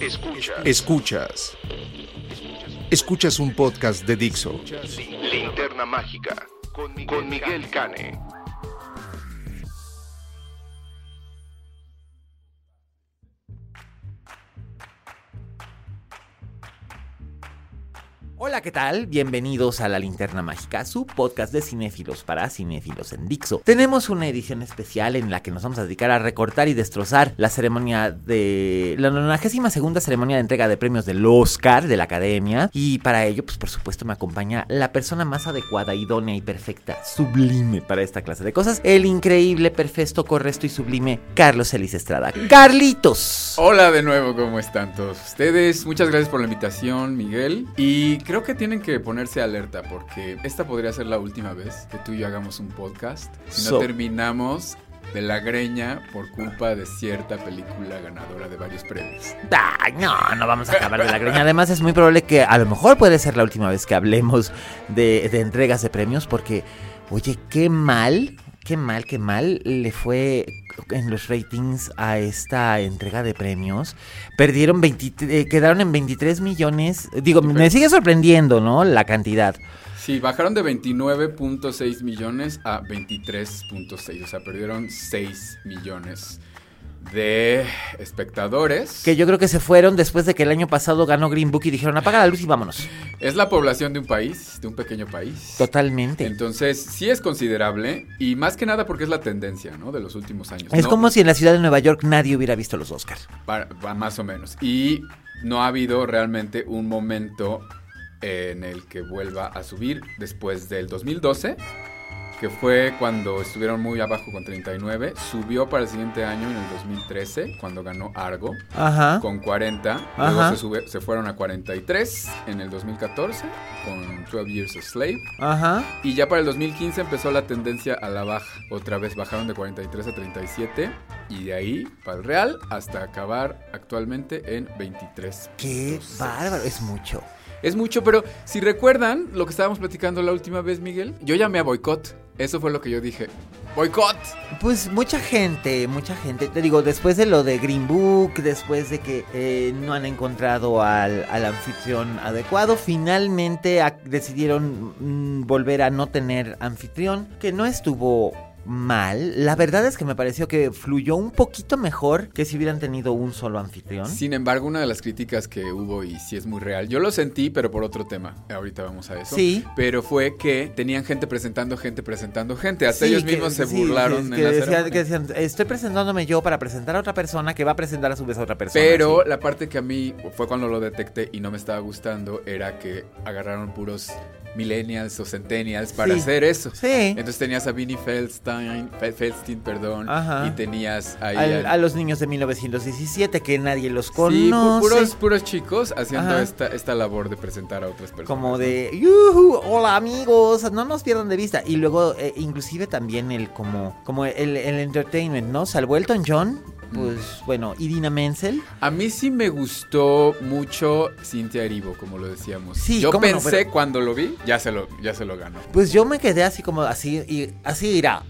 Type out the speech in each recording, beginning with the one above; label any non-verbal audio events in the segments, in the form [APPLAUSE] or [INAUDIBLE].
Escuchas. Escuchas. Escuchas un podcast de Dixo. Linterna Mágica con Miguel Cane. Hola, ¿qué tal? Bienvenidos a La Linterna Mágica, su podcast de cinéfilos para cinéfilos en Dixo. Tenemos una edición especial en la que nos vamos a dedicar a recortar y destrozar la ceremonia de la 92 ceremonia de entrega de premios del Oscar de la Academia. Y para ello, pues por supuesto, me acompaña la persona más adecuada, idónea y perfecta, sublime para esta clase de cosas, el increíble, perfecto, correcto y sublime Carlos Elis Estrada. Carlitos. Hola de nuevo, ¿cómo están todos ustedes? Muchas gracias por la invitación, Miguel. Y creo que tienen que ponerse alerta porque esta podría ser la última vez que tú y yo hagamos un podcast. Si no So- terminamos de la greña por culpa de cierta película ganadora de varios premios. Ay, no, no vamos a acabar de la greña. Además, es muy probable que a lo mejor puede ser la última vez que hablemos de, de entregas de premios, porque, oye, qué mal, qué mal, qué mal le fue en los ratings a esta entrega de premios. Perdieron 23, eh, quedaron en 23 millones. Digo, me sigue sorprendiendo, ¿no? La cantidad. Sí, bajaron de 29.6 millones a 23.6, o sea, perdieron 6 millones de espectadores. Que yo creo que se fueron después de que el año pasado ganó Green Book y dijeron apaga la luz y vámonos. Es la población de un país, de un pequeño país. Totalmente. Entonces, sí es considerable y más que nada porque es la tendencia, ¿no? De los últimos años. Es No, como si en la ciudad de Nueva York nadie hubiera visto los Oscars. pa- pa- más o menos. Y no ha habido realmente un momento en el que vuelva a subir después del 2012, que fue cuando estuvieron muy abajo con 39. Subió para el siguiente año en el 2013, cuando ganó Argo. Ajá. Con 40, Ajá. luego se, sube- se fueron a 43 en el 2014 con 12 Years a Slave Ajá. y ya para el 2015 empezó la tendencia a la baja. Otra vez bajaron de 43 a 37 y de ahí para el real hasta acabar actualmente en 23. Qué bárbaro, es mucho. Es mucho, pero si recuerdan lo que estábamos platicando la última vez, Miguel, yo llamé a boicot. Eso fue lo que yo dije. ¡Boicot! Pues mucha gente, mucha gente, te digo, después de lo de Green Book, después de que eh, no han encontrado al, al anfitrión adecuado, finalmente decidieron mm, volver a no tener anfitrión, que no estuvo mal. La verdad es que me pareció que fluyó un poquito mejor que si hubieran tenido un solo anfitrión. Sin embargo, una de las críticas que hubo, y sí es muy real, yo lo sentí, pero por otro tema. Ahorita vamos a eso. Sí. Pero fue que tenían gente presentando gente, presentando gente. Hasta Sí, ellos que- mismos se sí, burlaron sí, en que la que decían, estoy presentándome yo para presentar a otra persona que va a presentar a su vez a otra persona. Pero la parte que a mí fue cuando lo detecté y no me estaba gustando era que agarraron puros millennials o centennials para Sí. hacer eso. Sí. Entonces tenías a Vinnie Feldstein, Fel- Feldstein, perdón, Ajá. y tenías ahí Al- al- a los niños de 1917 que nadie los Sí, conoce. pu- puros, puros chicos haciendo Ajá. esta, esta labor de presentar a otras personas. como de, "Yujú, hola amigos, no nos pierdan de vista. Y luego, eh, inclusive también el como, como el, el entertainment, ¿no? Salvo Elton John, pues bueno, Idina Menzel. A mí sí me gustó mucho Cintia Erivo, como lo decíamos. Sí, Yo no, pensé pero- cuando lo vi, ya se lo, ya se lo ganó. Pues yo me quedé así como así, y así irá.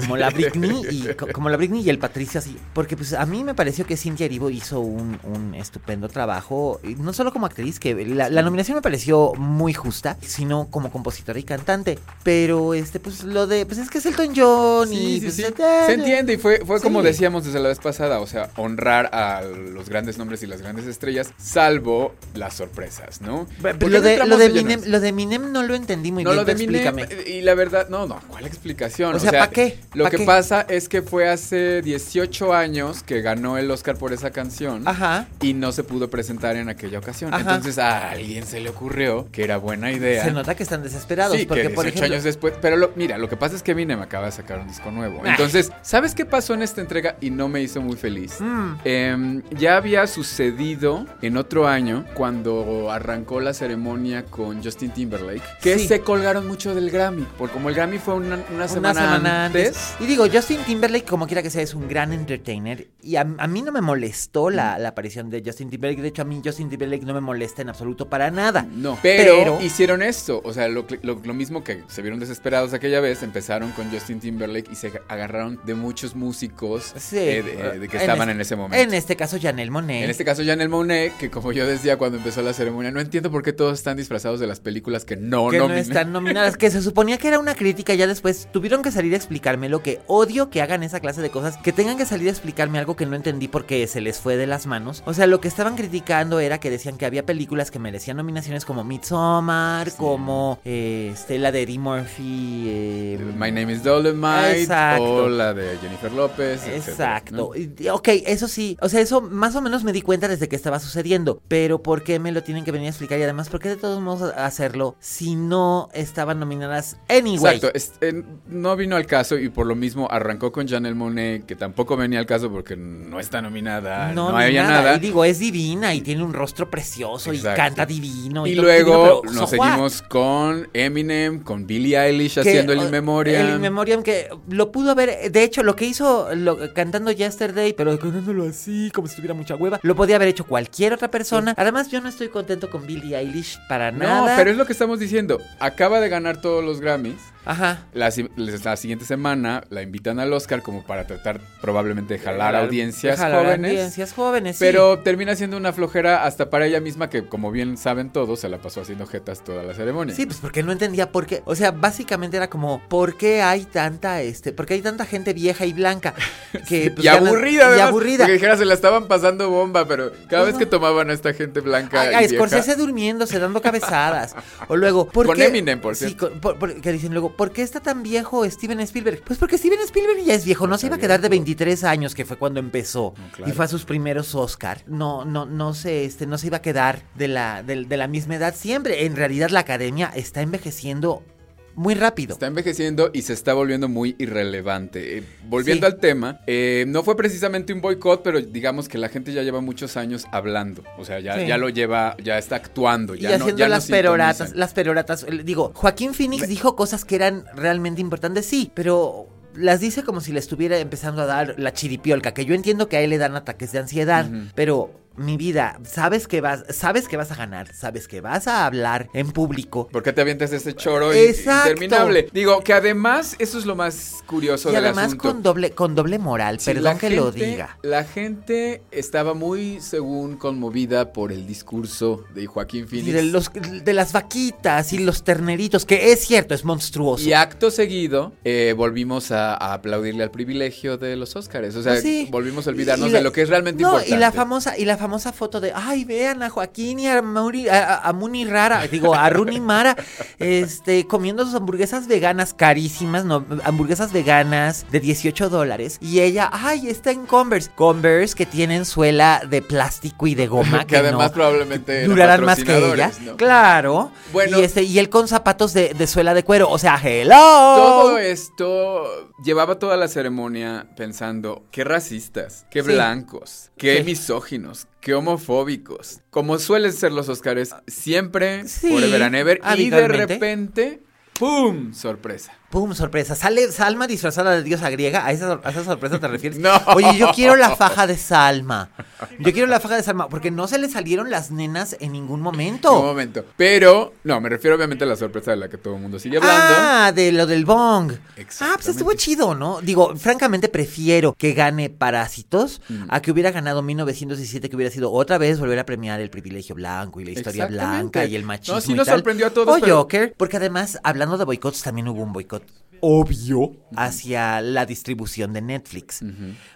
Como la Britney [LAUGHS] y co- como la Britney y el Patricio así. Porque pues a mí me pareció que Cintia Erivo hizo un, un estupendo trabajo. No solo como actriz, que la, la nominación me pareció muy justa, sino como compositora y cantante. Pero este, pues lo de, pues es que es Elton John Sí, y sí, pues, sí. Se entiende y fue, fue como decíamos desde la vez pasada, o sea, honrar a los grandes nombres y las grandes estrellas, salvo las sorpresas, ¿no? Pero ¿Por qué Lo de, lo, de? Eminem, lo de Eminem no lo entendí muy No, bien. lo de tú Eminem, explícame. y la verdad, no, no, ¿cuál explicación? O sea, ¿pa' qué? Lo ¿Pa que qué? pasa es que fue hace 18 años que ganó el Oscar por esa canción. Ajá. Y no se pudo presentar en aquella ocasión. Ajá. Entonces a alguien se le ocurrió que era buena idea. Se nota que están desesperados. Sí, porque, que por 18 ejemplo. años después. Pero lo- mira, lo que pasa es que Eminem acaba de sacar un disco nuevo. Ay. Entonces, ¿sabes qué pasó en esta entrega? Y no me hizo muy feliz. Mm. Em, ya había sucedido en otro año, cuando arrancó la ceremonia con Justin Timberlake, que Sí. se colgaron mucho del Grammy. Porque como el Grammy fue una, una Una semana, semana antes. antes. Y digo, Justin Timberlake, como quiera que sea, es un gran entertainer. Y a, a mí no me molestó la, la aparición de Justin Timberlake. De hecho, a mí Justin Timberlake no me molesta en absoluto para nada. No, pero, Pero- hicieron esto. O sea, lo, lo- lo mismo que se vieron desesperados aquella vez, empezaron con Justin Timberlake y se agarraron de muchos músicos Sí. eh, de, de que En estaban es- en ese momento. En este caso, Janelle Monet. En este caso, Janelle Monet, que como yo decía cuando empezó la ceremonia, no entiendo por qué todos están disfrazados de las películas que no que no están nominadas, que se suponía que era una crítica, ya después tuvieron que salir a explicarme lo que odio que hagan esa clase de cosas, que tengan que salir a explicarme algo que no entendí porque se les fue de las manos. O sea, lo que estaban criticando era que decían que había películas que merecían nominaciones como Midsommar, como eh, Stella de Eddie Murphy, eh, My Name is Dolomite Exacto. o la de Jennifer López. etcétera, Exacto. ¿no? Y- Ok, eso sí. O sea, eso más o menos me di cuenta desde que estaba sucediendo. Pero ¿por qué me lo tienen que venir a explicar? Y además, ¿por qué de todos modos hacerlo si no estaban nominadas anyway? Exacto, eh, no vino al caso y por lo mismo arrancó con Janelle Monet, que tampoco venía al caso porque no está nominada, no, ni había nada. Y digo, es divina y tiene un rostro precioso Exacto. y canta divino. Y todo luego divino, pero nos so what? seguimos con Eminem, con Billie Eilish Que, haciendo el In Memoriam. El In Memoriam que lo pudo haber, de hecho, lo que hizo lo- cantando Yesterday, pero cantándolo así, como si tuviera mucha hueva, lo podía haber hecho cualquier otra persona. Además, yo no estoy contento con Billie Eilish para no, nada. pero es lo que estamos diciendo. Acaba de ganar todos los Grammys. Ajá. La, la siguiente semana la invitan al Oscar como para tratar probablemente de jalar audiencias Jalar jóvenes. Audiencias jóvenes, sí. Pero termina siendo una flojera hasta para ella misma que, como bien saben todos, se la pasó haciendo jetas toda la ceremonia. Sí, pues porque no entendía por qué. O sea, básicamente era como, ¿por qué hay tanta, este, por qué hay tanta gente vieja y blanca? [LAUGHS] Que, pues, y ganan- aburrida, Y además, aburrida. Porque dijera, se la estaban pasando bomba, pero cada vez que tomaban a esta gente blanca. Ay, y ay, vieja- Scorsese durmiéndose, dando cabezadas. O luego, [LAUGHS] ¿por Con qué? Eminem, por Sí, cierto. con- por- por- que dicen luego, ¿por qué está tan viejo Steven Spielberg? Pues porque Steven Spielberg ya es viejo, no se iba a quedar de viejo. 23 años, que fue cuando empezó. No, claro. Y fue a sus primeros Oscar. No, no, no se, este, no se iba a quedar de la, de, de la misma edad siempre. En realidad la academia está envejeciendo muy rápido. Está envejeciendo y se está volviendo muy irrelevante. Eh, volviendo Sí. al tema, eh, no fue precisamente un boicot, pero digamos que la gente ya lleva muchos años hablando. O sea, ya, Sí. ya lo lleva, ya está actuando. Ya y no, haciendo no las peroratas, las peroratas. eh, Digo, Joaquín Phoenix dijo cosas que eran realmente importantes, sí, pero las dice como si le estuviera empezando a dar la chiripiolca, que yo entiendo que a él le dan ataques de ansiedad, pero mi vida, sabes que vas, sabes que vas a ganar, sabes que vas a hablar en público. ¿Por qué te avientas ese choro y- Exacto. interminable? Digo, que además, eso es lo más curioso Y del además asunto. con doble, con doble moral, Sí, perdón que lo diga. La gente estaba muy, según, conmovida por el discurso de Joaquín Y Phoenix. de, los, de las vaquitas y los terneritos, que es cierto, es monstruoso. Y acto seguido, eh, volvimos a, a aplaudirle al privilegio de los Óscares. O sea, Pues sí. volvimos a olvidarnos Y la- de lo que es realmente no, importante. Y la famosa, y la famosa foto de, ay, vean a Joaquín y a, Mauri- a, a- Muni Rara, digo, a Rooney Mara, este, comiendo sus hamburguesas veganas carísimas, no, hamburguesas veganas de 18 dólares. Y ella, ay, está en Converse. Converse que tienen suela de plástico y de goma. [LAUGHS] que que además no probablemente durarán más que ella. Claro. Bueno. y, este, y él con zapatos de, de suela de cuero. O sea, hello. Todo esto llevaba toda la ceremonia pensando, qué racistas, qué Sí. blancos, qué Sí. misóginos, qué homofóbicos. Como suelen ser los Oscars, siempre, Sí, forever and ever, y de repente, ¡pum! Sorpresa. ¡Pum! Sorpresa. Sale Salma disfrazada de diosa griega. ¿A esa, a esa sorpresa te [LAUGHS] refieres? No. Oye, yo quiero la faja de Salma. Yo quiero la faja de Salma. Porque no se le salieron las nenas en ningún momento. Un momento. Pero, no, me refiero obviamente a la sorpresa de la que todo el mundo sigue hablando. Ah, de lo del bong. Ah, pues estuvo chido, ¿no? Digo, francamente prefiero que gane Parásitos Mm. a que hubiera ganado 1917, que hubiera sido otra vez volver a premiar el privilegio blanco y la historia blanca y el machismo. No, sí nos sorprendió a todos, O pero- Joker, porque además, hablando de boicots, también hubo un boicot obvio hacia la distribución de Netflix.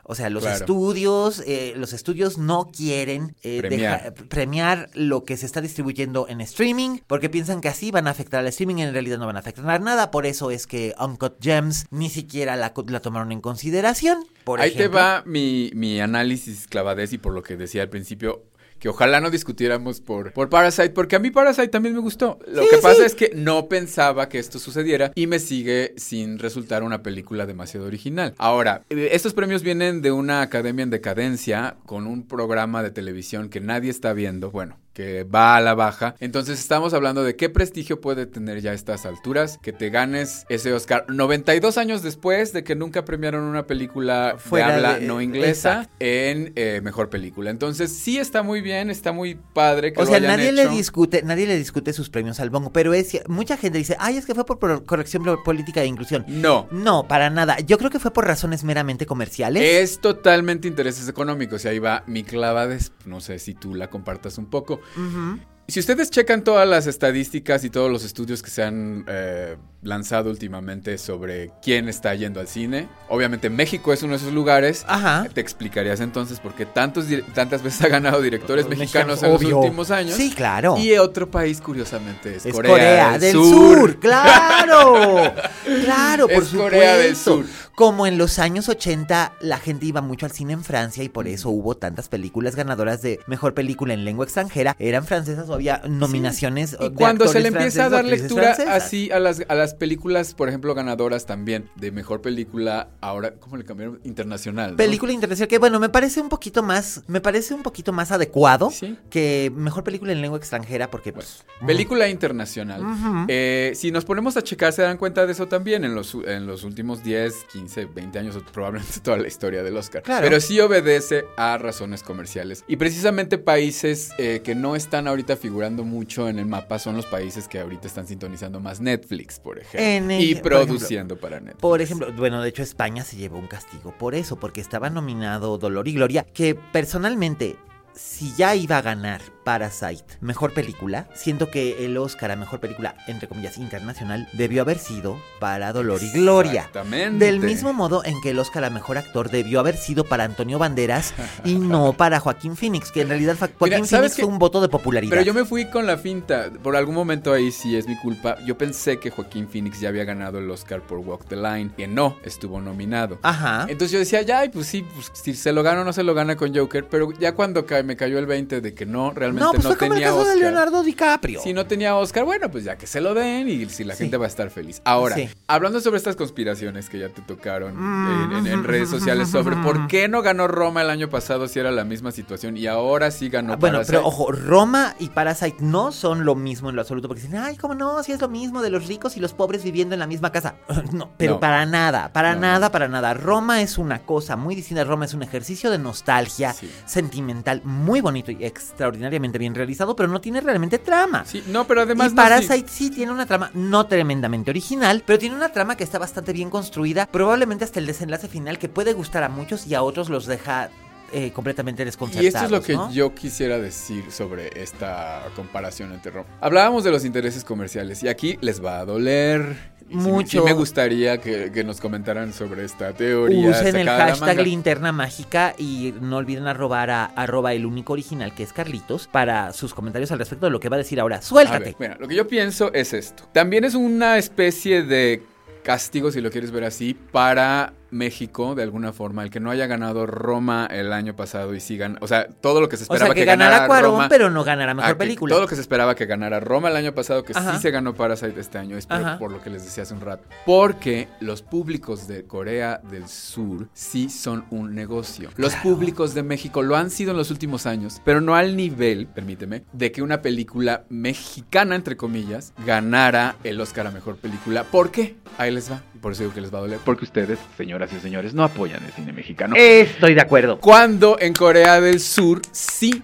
O sea, los Claro. estudios, eh, los estudios no quieren eh, Premiar. deja- premiar lo que se está distribuyendo en streaming, porque piensan que así van a afectar al streaming y en realidad no van a afectar nada. Por eso es que Uncut Gems ni siquiera la, tomaron en consideración. Por Ahí te va mi, mi análisis clavadez y por lo que decía al principio. Que ojalá no discutiéramos por, por Parasite, porque a mí Parasite también me gustó. Lo Sí, que pasa sí. es que no pensaba que esto sucediera y me sigue sin resultar una película demasiado original. Ahora, eh, estos premios vienen de una academia en decadencia con un programa de televisión que nadie está viendo. Bueno, que va a la baja. Entonces estamos hablando de qué prestigio puede tener ya a estas alturas que te ganes ese Oscar 92 años después de que nunca premiaron una película Fuera de habla de- no inglesa exacto. en eh, mejor película. Entonces sí está muy bien, está muy padre que O lo sea, hayan nadie le discute, nadie le discute sus premios al bongo, pero es mucha gente dice, "Ay, es que fue por, por corrección política de inclusión." No. No, para nada. Yo creo que fue por razones meramente comerciales. Es totalmente intereses económicos y ahí va mi clavades. No sé si tú la compartas un poco. Ujú. Si ustedes checan todas las estadísticas y todos los estudios que se han eh, lanzado últimamente sobre quién está yendo al cine, obviamente México es uno de esos lugares. Ajá. Te explicarías entonces por qué tantos, tantas veces ha ganado directores Los mexicanos en los últimos años. Sí, claro. Y otro país, curiosamente, es, Es Corea, del, Sur. claro. [LAUGHS] claro, por Es Corea del supuesto. Sur. Como en los años 80 la gente iba mucho al cine en Francia y por eso hubo tantas películas ganadoras de mejor película en lengua extranjera, eran francesas o había nominaciones Y de cuando se le empieza a dar lectura francesas. así a las, a las películas, por ejemplo, ganadoras también, de mejor película, ahora, ¿cómo le cambiaron? Internacional. ¿no? Película internacional que bueno, me parece un poquito más, me parece un poquito más adecuado Sí. que mejor película en lengua extranjera porque pues Película internacional. Eh, si nos ponemos a checar, se dan cuenta de eso también en los, en los últimos 10, 15, 20 años, o [LAUGHS] probablemente toda la historia del Oscar. Claro. Pero sí obedece a razones comerciales. Y precisamente países eh, que no están ahorita figurando mucho en el mapa son los países que ahorita están sintonizando más Netflix, por ejemplo. En el- y produciendo para Netflix. Por ejemplo, bueno, de hecho España se llevó un castigo por eso, porque estaba nominado Dolor y Gloria, que personalmente, si ya iba a ganar Parasite, mejor película, siento que el Oscar a mejor película, entre comillas, internacional, debió haber sido para Dolor y Gloria. Exactamente. Del mismo modo en que el Oscar a mejor actor debió haber sido para Antonio Banderas y [LAUGHS] no para Joaquín Phoenix, que en realidad Joaquín ¿sabes Phoenix fue un voto de popularidad. Pero yo me fui con la finta. Por algún momento ahí sí es mi culpa. Yo pensé que Joaquín Phoenix ya había ganado el Oscar por Walk the Line. Que no, estuvo nominado. Ajá. Entonces yo decía, ya, pues sí, pues, si se lo gana o no se lo gana con Joker. Pero ya cuando ca- me cayó el 20 de que no, realmente No, no, pues fue como el tenía caso Oscar. de Leonardo DiCaprio. Si no tenía Oscar, bueno, pues ya que se lo den y si la Sí. gente va a estar feliz. Ahora, Sí. hablando sobre estas conspiraciones que ya te tocaron Mm. en, en- en redes sociales sobre por [LAUGHS] qué no ganó Roma el año pasado si era la misma situación y ahora sí ganó Ah, bueno, Parasite. pero ojo, Roma y Parasite no son lo mismo en lo absoluto, porque dicen, ay, ¿cómo no? Si es lo mismo de los ricos y los pobres viviendo en la misma casa. [LAUGHS] no, pero No. para nada, para No, nada, no. para nada. Roma es una cosa muy distinta. Roma es un ejercicio de nostalgia Sí. sentimental muy bonito y extraordinariamente bien realizado, pero no tiene realmente trama. Sí, no, pero además y no, sí. Parasite sí tiene una trama no tremendamente original, pero tiene una trama que está bastante bien construida, probablemente hasta el desenlace final que puede gustar a muchos y a otros los deja eh, completamente desconcertados. Y esto es lo que ¿no? yo quisiera decir sobre esta comparación entre Roma. Hablábamos de los intereses comerciales y aquí les va a doler. Y sí- Mucho. Sí, me gustaría que, que nos comentaran sobre esta teoría. Usen el hashtag linterna mágica y no olviden arrobar a arroba el único original que es Carlitos para sus comentarios al respecto de lo que va a decir ahora. Suéltate. ver, mira, lo que yo pienso es esto. También es una especie de castigo, si lo quieres ver así, para México, de alguna forma, el que no haya ganado Roma el año pasado y sigan, o sea, todo lo que se o esperaba sea, que, que, ganara Cuarón, Roma, pero no ganara mejor película. Todo lo que se esperaba que ganara Roma el año pasado, que Ajá. sí se ganó Parasite este año, es por, lo que les decía hace un rato. Porque los públicos de Corea del Sur sí son un negocio. Los públicos de México lo han sido en los últimos años, pero no al nivel, permíteme, de que una película mexicana, entre comillas, ganara el Oscar a Mejor Película. ¿Por qué? Ahí les va. Por eso digo que les va a doler. Porque ustedes, señoras y señores, no apoyan el cine mexicano. Estoy de acuerdo. Cuando en Corea del Sur sí.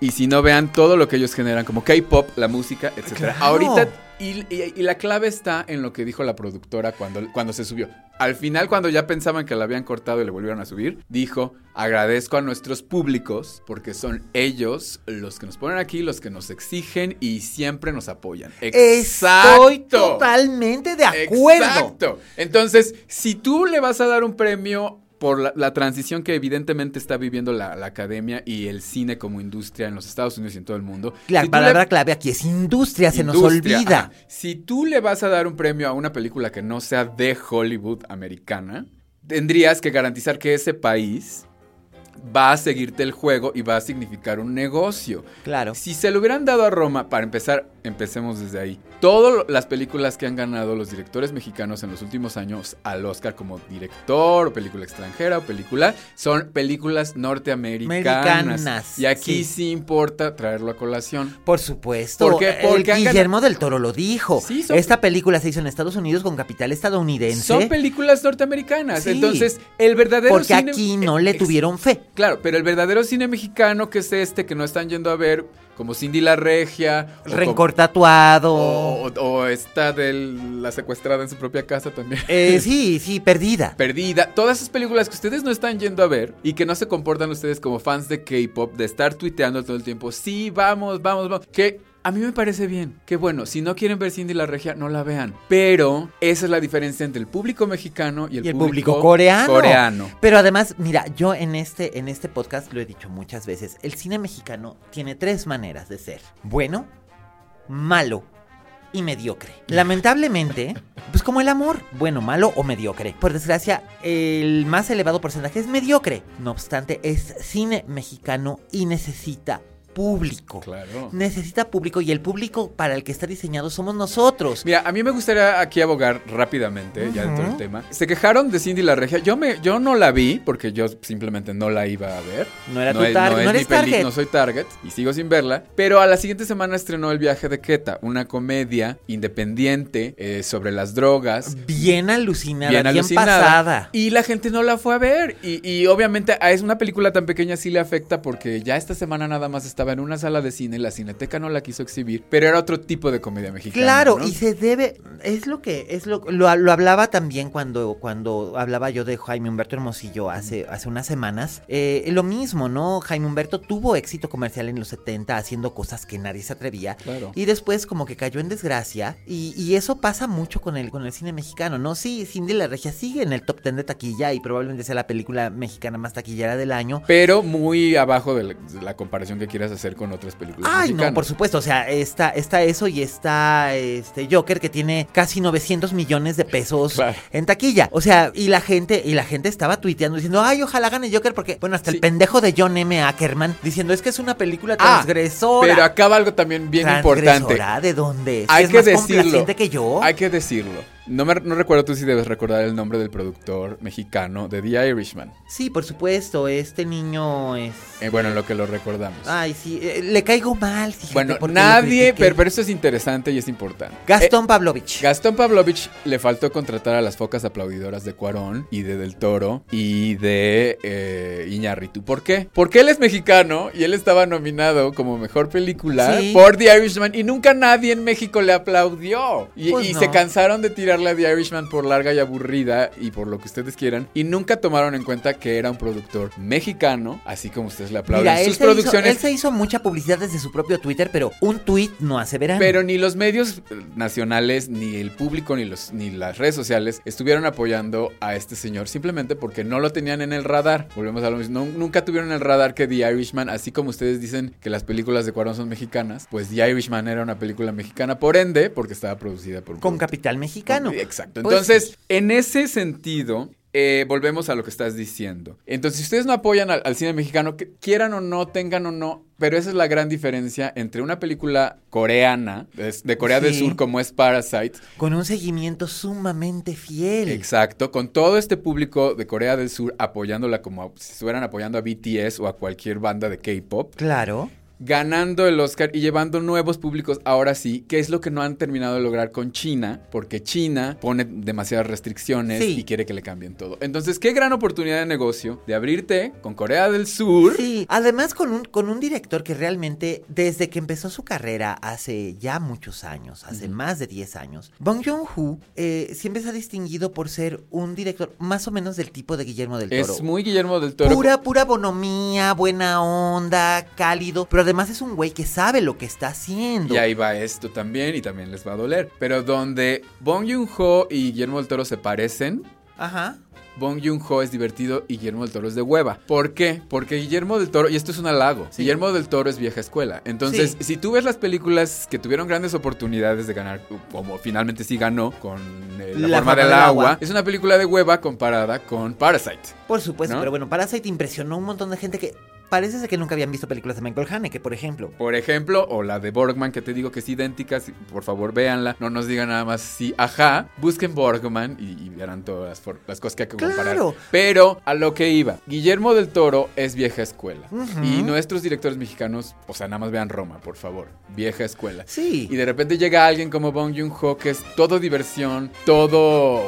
Y si no vean todo lo que ellos generan, como K-pop, la música, etcétera. Claro. Ahorita Y, y- y la clave está en lo que dijo la productora cuando, cuando se subió. Al final, cuando ya pensaban que la habían cortado y le volvieron a subir, dijo, agradezco a nuestros públicos porque son ellos los que nos ponen aquí, los que nos exigen y siempre nos apoyan. Estoy totalmente de acuerdo. Exacto. Entonces, si tú le vas a dar un premio por la, la transición que evidentemente está viviendo la, la academia y el cine como industria en los Estados Unidos y en todo el mundo. La si palabra le- clave aquí es industria, se nos olvida. ajá. Si tú le vas a dar un premio a una película que no sea de Hollywood americana, tendrías que garantizar que ese país va a seguirte el juego y va a significar un negocio. Claro. Si se lo hubieran dado a Roma, para empezar, empecemos desde ahí. Todas las películas que han ganado los directores mexicanos en los últimos años al Oscar como director o película extranjera o película son películas norteamericanas. Americanas, y aquí sí. sí. importa traerlo a colación. Por supuesto. ¿Por qué? El Porque Guillermo del Toro lo dijo. Sí, son- Esta película se hizo en Estados Unidos con capital estadounidense. Son películas norteamericanas. Sí. Entonces, el verdadero porque cine- aquí no le tuvieron fe. Claro, pero el verdadero cine mexicano, que es este, que no están yendo a ver, como Cindy la Regia. Rencor como- tatuado. O, o- esta de la secuestrada en su propia casa también. Eh, [LAUGHS] sí, sí, perdida. Perdida. Todas esas películas que ustedes no están yendo a ver y que no se comportan ustedes como fans de K-pop, de estar tuiteando todo el tiempo. Sí, vamos, vamos, vamos. Que a mí me parece bien. Que bueno, si no quieren ver Cindy la Regia, no la vean. Pero esa es la diferencia entre el público mexicano y el, Y el público coreano. coreano. Pero además, mira, yo en este, en este podcast lo he dicho muchas veces, el cine mexicano tiene tres maneras de ser. Bueno, malo y mediocre. Lamentablemente, pues como el amor, bueno, malo o mediocre. Por desgracia, el más elevado porcentaje es mediocre. No obstante, es cine mexicano y necesita público. Claro. Necesita público y el público para el que está diseñado somos nosotros. Mira, a mí me gustaría aquí abogar rápidamente, ya dentro del tema. Se quejaron de Cindy la Regia. Yo, me, yo no la vi porque yo simplemente no la iba a ver. No era tu es- tar- es no mi eres target. No soy target y sigo sin verla. Pero a la siguiente semana estrenó El viaje de Keta, una comedia independiente eh, sobre las drogas. Bien alucinada, bien, Bien alucinada. pasada. Y la gente no la fue a ver. Y, y obviamente a es una película tan pequeña sí le afecta porque ya esta semana nada más estaba en una sala de cine. La Cineteca no la quiso exhibir. Pero era otro tipo de comedia mexicana. Claro, ¿no? y se debe, es lo que, es lo, lo, lo hablaba también cuando, cuando hablaba yo de Jaime Humberto Hermosillo hace, hace unas semanas. Eh, lo mismo, ¿no? Jaime Humberto tuvo éxito comercial en los 70 haciendo cosas que nadie se atrevía. Claro. Y después como que cayó en desgracia. Y, y eso pasa mucho con el, con el cine mexicano, ¿no? Sí, Cindy la Regia sigue en el top 10 de taquilla y probablemente sea la película mexicana más taquillera del año. Pero muy abajo de la, de la comparación que quieras hacer con otras películas Ay, mexicanas. no, por supuesto. O sea, está, está eso y está este Joker que tiene casi 900 millones de pesos [LAUGHS] Claro. en taquilla. O sea, y la gente, y la gente estaba tuiteando diciendo, ay, ojalá gane Joker, porque, bueno, hasta Sí. el pendejo de John M. Ackerman diciendo es que es una película Ah, transgresora. Pero acaba algo también bien importante. ¿De dónde? Hay ¿Es que más decirlo. que yo? Hay que decirlo. No, me, no recuerdo tú si debes recordar el nombre del productor mexicano de The Irishman. Sí, por supuesto, este niño es... Eh, bueno, en lo que lo recordamos. Ay, sí, eh, le caigo mal, fíjate. bueno, nadie, pero, pero eso es interesante y es importante. Gastón Eh, Pavlovich. Gastón Pavlovich le faltó contratar a las focas aplaudidoras de Cuarón y de Del Toro y de Iñárritu. ¿Por qué? Porque él es mexicano y él estaba nominado como mejor película Sí. por The Irishman y nunca nadie en México le aplaudió. Y, Pues y no. se cansaron de tirarle a The Irishman por larga y aburrida y por lo que ustedes quieran y nunca tomaron en cuenta que era un productor mexicano, así como ustedes le aplauden Mira, él sus hizo, producciones. él se hizo mucha publicidad desde su propio Twitter, pero un tweet no hace verano. Pero ni los medios eh, nacionales, ni el público, ni, los, ni las redes sociales estuvieron apoyando a este señor simplemente porque no lo tenían en el radar. Volvemos a lo mismo. No- nunca tuvieron en el radar que The Irishman, así como ustedes dicen que las películas de Cuarón son mexicanas, pues The Irishman era una película mexicana, por ende, porque estaba producida por un con productor. capital mexicano. Exacto. Pues Entonces, en ese sentido, eh, volvemos a lo que estás diciendo. Entonces, si ustedes no apoyan al, al cine mexicano, que quieran o no, tengan o no, pero esa es la gran diferencia entre una película coreana, de, de Corea del. Sur, como es Parasite, Con un seguimiento sumamente fiel. exacto, con todo este público de Corea del Sur apoyándola como si estuvieran apoyando a BTS o a cualquier banda de K-pop. Claro. Ganando el Oscar y llevando nuevos públicos ahora sí, que es lo que no han terminado de lograr con China, porque China pone demasiadas restricciones Sí. y quiere que le cambien todo. Entonces, qué gran oportunidad de negocio de abrirte con Corea del Sur. Sí, además con un, con un director que realmente, desde que empezó su carrera hace ya muchos años, hace más de 10 años, Bong Joon-ho eh, siempre se ha distinguido por ser un director más o menos del tipo de Guillermo del Toro. Es muy Guillermo del Toro. Pura, pura bonomía, buena onda, cálido, pero además es un güey que sabe lo que está haciendo. Y ahí va esto también y también les va a doler. Pero donde Bong Joon-ho y Guillermo del Toro se parecen, Ajá. Bong Joon-ho es divertido y Guillermo del Toro es de hueva. ¿Por qué? Porque Guillermo del Toro, y esto es un halago, Sí. Guillermo del Toro es vieja escuela. Entonces, Sí. si tú ves las películas que tuvieron grandes oportunidades de ganar, como finalmente sí ganó con eh, La, forma, del, agua, es una película de hueva comparada con Parasite. Por supuesto, ¿No? pero bueno, Parasite impresionó a un montón de gente que parece ser que nunca habían visto películas de Michael Haneke, por ejemplo. Por ejemplo, o la de Borgman, que te digo que es idéntica, si- por favor véanla, no nos digan nada más sí, ajá, busquen Borgman y, y verán todas las, las cosas que hay que comparar. Claro. Pero a lo que iba, Guillermo del Toro es vieja escuela. Y nuestros directores mexicanos, o sea, nada más vean Roma, por favor, vieja escuela. Sí. Y de repente llega alguien como Bong Joon-ho que es todo diversión, todo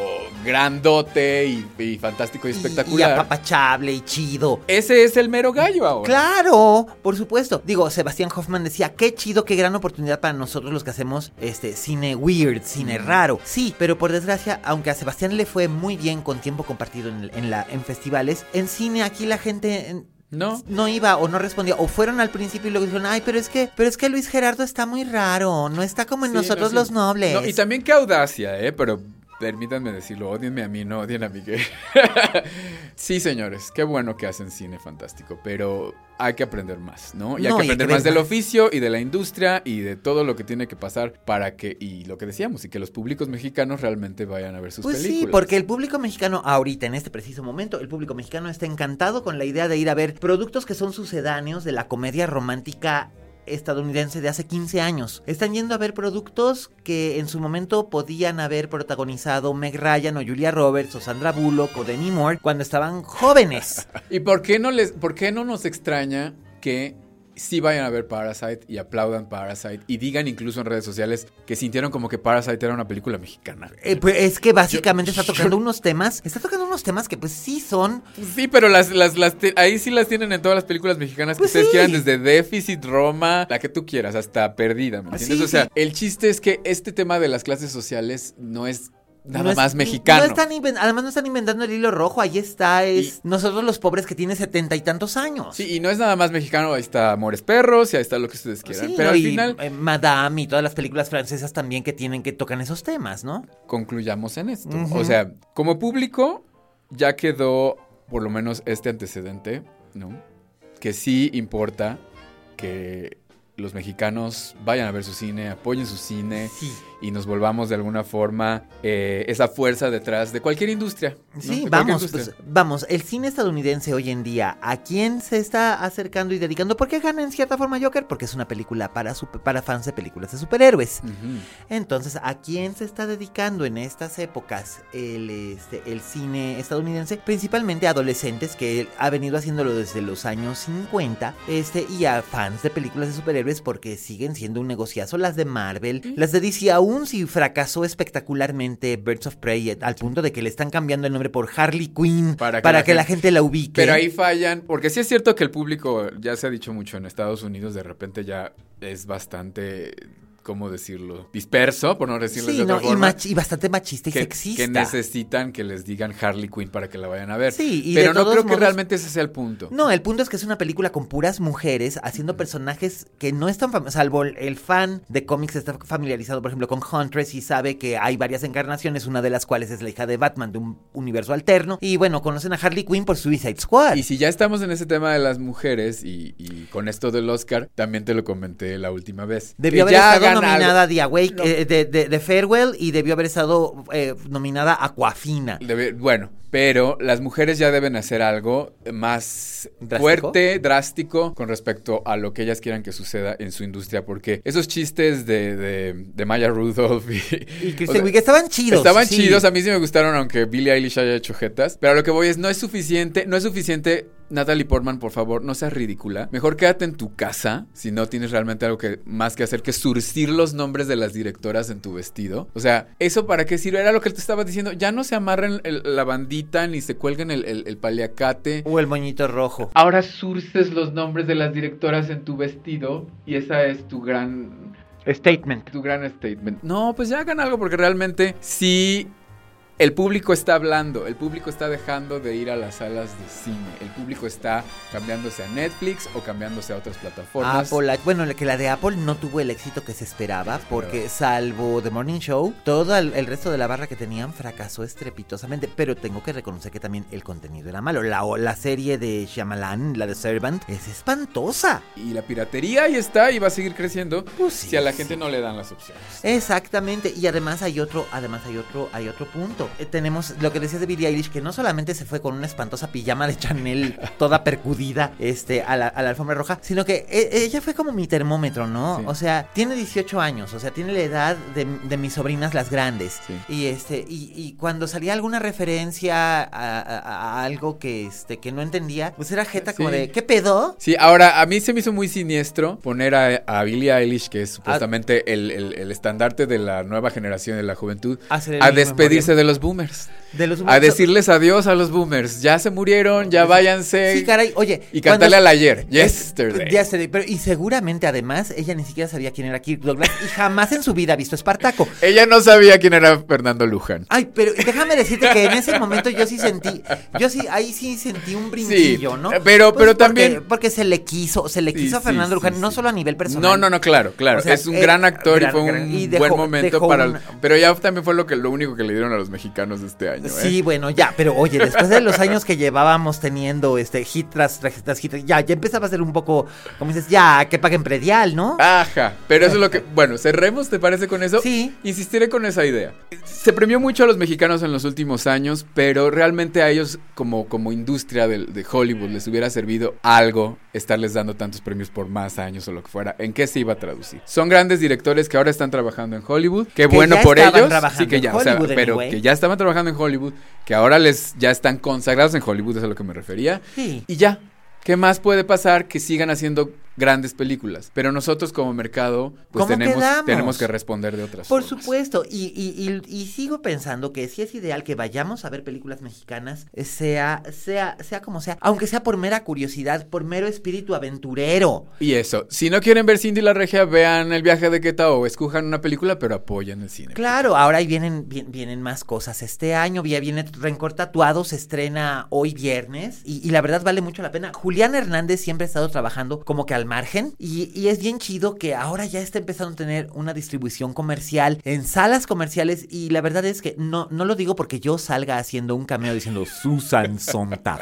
grandote y, y fantástico y Y- Y, espectacular. apapachable y chido. Ese es el mero gallo ahora. Claro, por supuesto. Digo, Sebastián Hoffman decía, qué chido, qué gran oportunidad para nosotros los que hacemos este cine weird, cine raro. Sí, pero por desgracia, aunque a Sebastián le fue muy bien con tiempo compartido en, el- en la, en festivales, en cine aquí la gente... en- No. No iba o no respondía, o fueron al principio y luego dijeron, ay, pero es que, pero es que Luis Gerardo está muy raro, no está como en Sí, nosotros no, sí. los nobles. No, y también qué audacia, ¿eh? Pero permítanme decirlo, odienme a mí, no odien a Miguel. [LAUGHS] sí, señores, qué bueno que hacen cine fantástico, pero hay que aprender más, ¿no? Y hay No, que hay aprender que más del oficio y de la industria y de todo lo que tiene que pasar para que, y lo que decíamos, y que los públicos mexicanos realmente vayan a ver sus Pues películas. sí, porque el público mexicano ahorita, en este preciso momento, el público mexicano está encantado con la idea de ir a ver productos que son sucedáneos de la comedia romántica estadounidense de hace 15 años. Están yendo a ver productos que en su momento podían haber protagonizado Meg Ryan o Julia Roberts o Sandra Bullock o Demi Moore cuando estaban jóvenes. [LAUGHS] ¿Y por qué no les, por qué no nos extraña que sí vayan a ver Parasite y aplaudan Parasite y digan incluso en redes sociales que sintieron como que Parasite era una película mexicana? Eh, pues es que básicamente Yo- está tocando unos temas, está tocando unos temas que pues sí son Sí, pero las, las, las ahí sí las tienen en todas las películas mexicanas que Pues ustedes sí. quieran, desde Déficit, Roma, la que tú quieras, hasta Perdida, ¿me Ah, entiendes? sí, o sea, sí. el chiste es que este tema de las clases sociales no es nada No es- más mexicano. No están inven- además no están inventando el hilo rojo, ahí está, es nosotros los pobres que tienen setenta y tantos años. Sí, y no es nada más mexicano, ahí está Amores Perros y ahí está lo que ustedes quieran. Sí, pero ¿no? al y, final eh, Madame y todas las películas francesas también que tienen que tocan esos temas, ¿no? concluyamos en esto. O sea, como público ya quedó por lo menos este antecedente, ¿no? Que sí importa que los mexicanos vayan a ver su cine, apoyen su cine Sí. y nos volvamos de alguna forma eh, esa fuerza detrás de cualquier industria. ¿no? Sí, De vamos, industria. pues, vamos, el cine estadounidense hoy en día, ¿a quién se está acercando y dedicando? ¿Por qué gana en cierta forma Joker? Porque es una película para, super- para fans de películas de superhéroes. Entonces, ¿a quién se está dedicando en estas épocas el, este, el cine estadounidense? Principalmente a adolescentes, que ha venido haciéndolo desde los años 50, este, y a fans de películas de superhéroes porque siguen siendo un negociazo. Las de Marvel, las de DC, aún si fracasó espectacularmente Birds of Prey, eh, al punto de que le están cambiando el nombre por Harley Quinn Para para que que, la la gente la ubique. Pero ahí fallan, porque sí es cierto que el público, ya se ha dicho mucho en Estados Unidos, de repente ya es bastante, ¿cómo decirlo? Disperso, por no decirlo Sí, de otra no, y, forma. mach- y bastante machista y que, sexista. que necesitan que les digan Harley Quinn para que la vayan a ver. Sí, y Pero de no todos creo que realmente ese sea el punto. No, el punto es que es una película con puras mujeres haciendo personajes que no están fam- salvo el- fan de cómics está familiarizado, por ejemplo, con Huntress y sabe que hay varias encarnaciones, una de las cuales es la hija de Batman de un universo alterno. Y bueno, conocen a Harley Quinn por Suicide Squad. Y si ya estamos en ese tema de las mujeres y, y con esto del Oscar, también te lo comenté la última vez. Debió haber ya estado nominada algo. The Awake, No. eh, de, de- de Farewell y debió haber estado eh, nominada Aquafina. Debe- bueno, pero las mujeres ya deben hacer algo más ¿Drástico? fuerte, drástico, con respecto a lo que ellas quieran que suceda en su industria, porque esos chistes de, de, de Maya Rudolph y, [LAUGHS] Y o Kristen sea, Wiig estaban chidos. Estaban sí. chidos, a mí sí me gustaron, aunque Billie Eilish haya hecho jetas. Pero a lo que voy es, no es suficiente, no es suficiente Natalie Portman, por favor, no seas ridícula. Mejor quédate en tu casa si no tienes realmente algo que más que hacer que surcir los nombres de las directoras en tu vestido. O sea, ¿eso para qué sirve? Era lo que te estaba diciendo. Ya no se amarren el- la bandita ni se cuelguen el, el- el paliacate. O el moñito rojo. Ahora surces los nombres de las directoras en tu vestido y esa es tu gran Statement. tu gran statement. No, pues ya hagan algo porque realmente sí el público está hablando, el público está dejando de ir a las salas de cine, el público está cambiándose a Netflix o cambiándose a otras plataformas. Apple, bueno, que la de Apple no tuvo el éxito que se esperaba porque salvo The Morning Show, todo el, el resto de la barra que tenían fracasó estrepitosamente, pero tengo que reconocer que también el contenido era malo. La, la serie de Shyamalan, la de Servant, es espantosa. Y la piratería ahí está y va a seguir creciendo Pues sí, si a la sí. gente no le dan las opciones. Exactamente, y además hay otro, además hay otro, hay otro punto. Eh, tenemos lo que decías de Billie Eilish, que no solamente se fue con una espantosa pijama de Chanel toda percudida, este, a la, a la alfombra roja, sino que eh, ella fue como mi termómetro, ¿no? Sí. O sea, tiene 18 años, o sea, tiene la edad de, de mis sobrinas las grandes. Sí. Y este, y, y cuando salía alguna referencia a, a- a algo que este, que no entendía, pues era jeta como de, ¿qué pedo? Sí, ahora a mí se me hizo muy siniestro poner a, Billie Eilish, que es supuestamente el, el- el estandarte de la nueva generación de la juventud, a despedirse de los boomers. De los A decirles adiós a los boomers. Ya se murieron, ya váyanse. Sí, caray, oye. Y cantarle al ayer. Es- Yesterday. yesterday, pero, y seguramente además ella ni siquiera sabía quién era Kirk Douglas y jamás en su vida ha visto Espartaco. [LAUGHS] Ella no sabía quién era Fernando Luján. Ay, pero déjame decirte que en ese momento yo sí sentí, yo sí, ahí sí sentí un brinquillo, ¿no? Pues pero- pero porque- también- Porque se le quiso, se le Sí, quiso a Fernando Luján, no solo a nivel personal. No, no, no, claro, claro. O sea, es un eh, gran actor gran- y fue un gran- y buen momento para... Pero ya también fue lo que lo único que le dieron a los mexicanos este año, ¿eh? Sí, bueno, ya, pero oye, después de los [LAUGHS] años que llevábamos teniendo este hit tras, tras, tras hit, ya, ya empezaba a ser un poco, como dices, ya, que paguen predial, ¿no? Ajá, pero eso es lo que... Bueno, cerremos, ¿te parece con eso? Sí. Insistiré con esa idea. Se premió mucho a los mexicanos en los últimos años, pero realmente a ellos como, como industria de, de Hollywood les hubiera servido algo estarles dando tantos premios por más años o lo que fuera. ¿En qué se iba a traducir? Son grandes directores que ahora están trabajando en Hollywood. Qué Que bueno por ellos. Sí, que ya, o sea, pero anyway. que ya estaban trabajando en Hollywood, que ahora les ya están consagrados en Hollywood, es a lo que me refería. Sí. Y ya, ¿qué más puede pasar que sigan haciendo grandes películas? Pero nosotros como mercado, pues ¿Cómo tenemos, quedamos? tenemos que responder de otras Por formas. supuesto, y, y, y, y sigo pensando que sí es ideal que vayamos a ver películas mexicanas, eh, sea, sea, sea como sea, aunque sea por mera curiosidad, por mero espíritu aventurero. Y eso, si no quieren ver Cindy la Regia, vean El viaje de Queta o escojan una película, pero apoyen el cine. Claro, ahora ahí vienen, vi- vienen más cosas. Este año ya viene Rencor Tatuado, se estrena hoy viernes y, y la verdad vale mucho la pena. Julián Hernández siempre ha estado trabajando como que al margen y, y es bien chido que ahora ya está empezando a tener una distribución comercial en salas comerciales y la verdad es que no, no lo digo porque yo salga haciendo un cameo diciendo Susan Sontag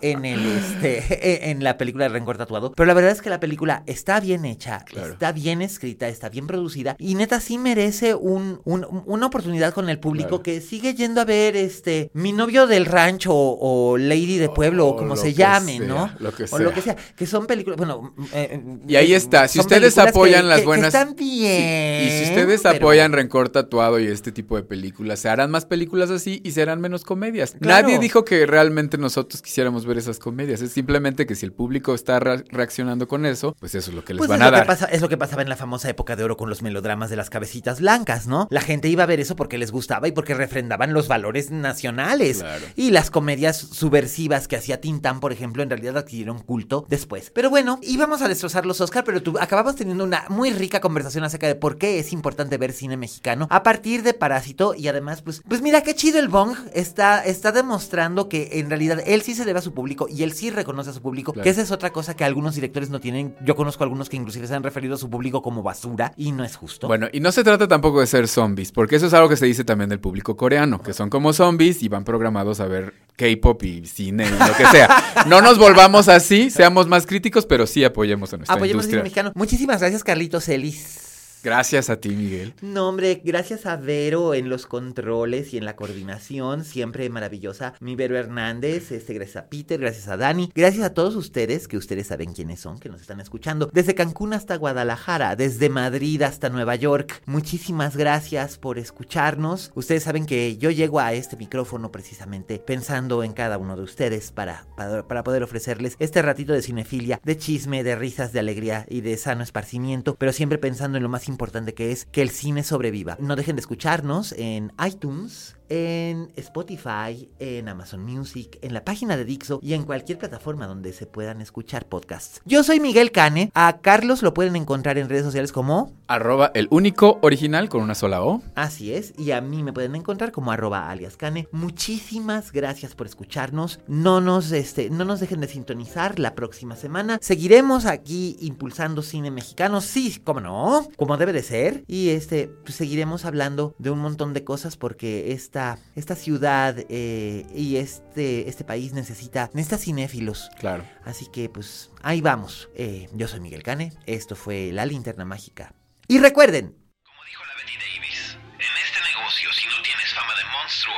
en el este en la película de Rencor Tatuado, pero la verdad es que la película está bien hecha, Claro. está bien escrita, está bien producida y neta sí merece un, un- una oportunidad con el público Claro. que sigue yendo a ver este mi novio del rancho o, o Lady de pueblo o, O como se llame, sea, ¿no? lo que O lo que sea, que son películas, bueno, eh, Y ahí está, si ustedes apoyan que- las que- que buenas... están Sí, bien. Y si ustedes pero- apoyan Rencor Tatuado y este tipo de películas, se harán más películas así y se harán menos comedias. Claro. Nadie dijo que realmente nosotros quisiéramos ver esas comedias. Es simplemente que si el público está re- reaccionando con eso, pues eso es lo que les Pues van a dar. pasa, es lo que pasaba en la famosa época de oro con los melodramas de las cabecitas blancas, ¿no? La gente iba a ver eso porque les gustaba y porque refrendaban los valores nacionales. Claro. Y las comedias subversivas que hacía Tintán, por ejemplo, en realidad adquirieron culto después. Pero bueno, íbamos a destrozar los Oscar, pero tú, acabamos teniendo una muy rica conversación acerca de por qué es importante ver cine mexicano a partir de Parásito y además, pues, pues mira qué chido el Bong está, está demostrando que en realidad él sí se debe a su público y él sí reconoce a su público, Claro. que esa es otra cosa que algunos directores no tienen. Yo conozco algunos que inclusive se han referido a su público como basura y no es justo. Bueno, y no se trata tampoco de ser zombies, porque eso es algo que se dice también del público coreano, que son como zombies y van programados a ver K-pop y cine y lo que sea. [LAUGHS] No nos volvamos así, seamos más críticos, pero sí apoyemos a nuestra Apoyemos mexicano. Muchísimas gracias, Carlitos Ellis. Gracias a ti, Miguel. No, hombre, gracias a Vero en los controles y en la coordinación, siempre maravillosa. Mi Vero Hernández, este, gracias a Peter, gracias a Dani, gracias a todos ustedes, que ustedes saben quiénes son, que nos están escuchando, desde Cancún hasta Guadalajara, desde Madrid hasta Nueva York. Muchísimas gracias por escucharnos. Ustedes saben que yo llego a este micrófono precisamente pensando en cada uno de ustedes para, para, para poder ofrecerles este ratito de cinefilia, de chisme, de risas, de alegría y de sano esparcimiento, pero siempre pensando en lo más importante que es que el cine sobreviva. No dejen de escucharnos en iTunes, en Spotify, en Amazon Music, en la página de Dixo y en cualquier plataforma donde se puedan escuchar podcasts. Yo soy Miguel Cane. A Carlos lo pueden encontrar en redes sociales como Arroba el único original con una sola O. Así es, y a mí me pueden encontrar como arroba alias Cane. Muchísimas gracias por escucharnos. No nos, este, no nos dejen de sintonizar la próxima semana. Seguiremos aquí impulsando cine mexicano, sí, como no, como debe de ser. Y este, pues seguiremos hablando de un montón de cosas porque esta, esta ciudad eh, y este, este país necesita, necesita cinéfilos. Claro. Así que pues ahí vamos. Eh, yo soy Miguel Cane, esto fue La Linterna Mágica. Y recuerden, Como dijo la Betty Davis, en este negocio si no tienes fama de monstruo,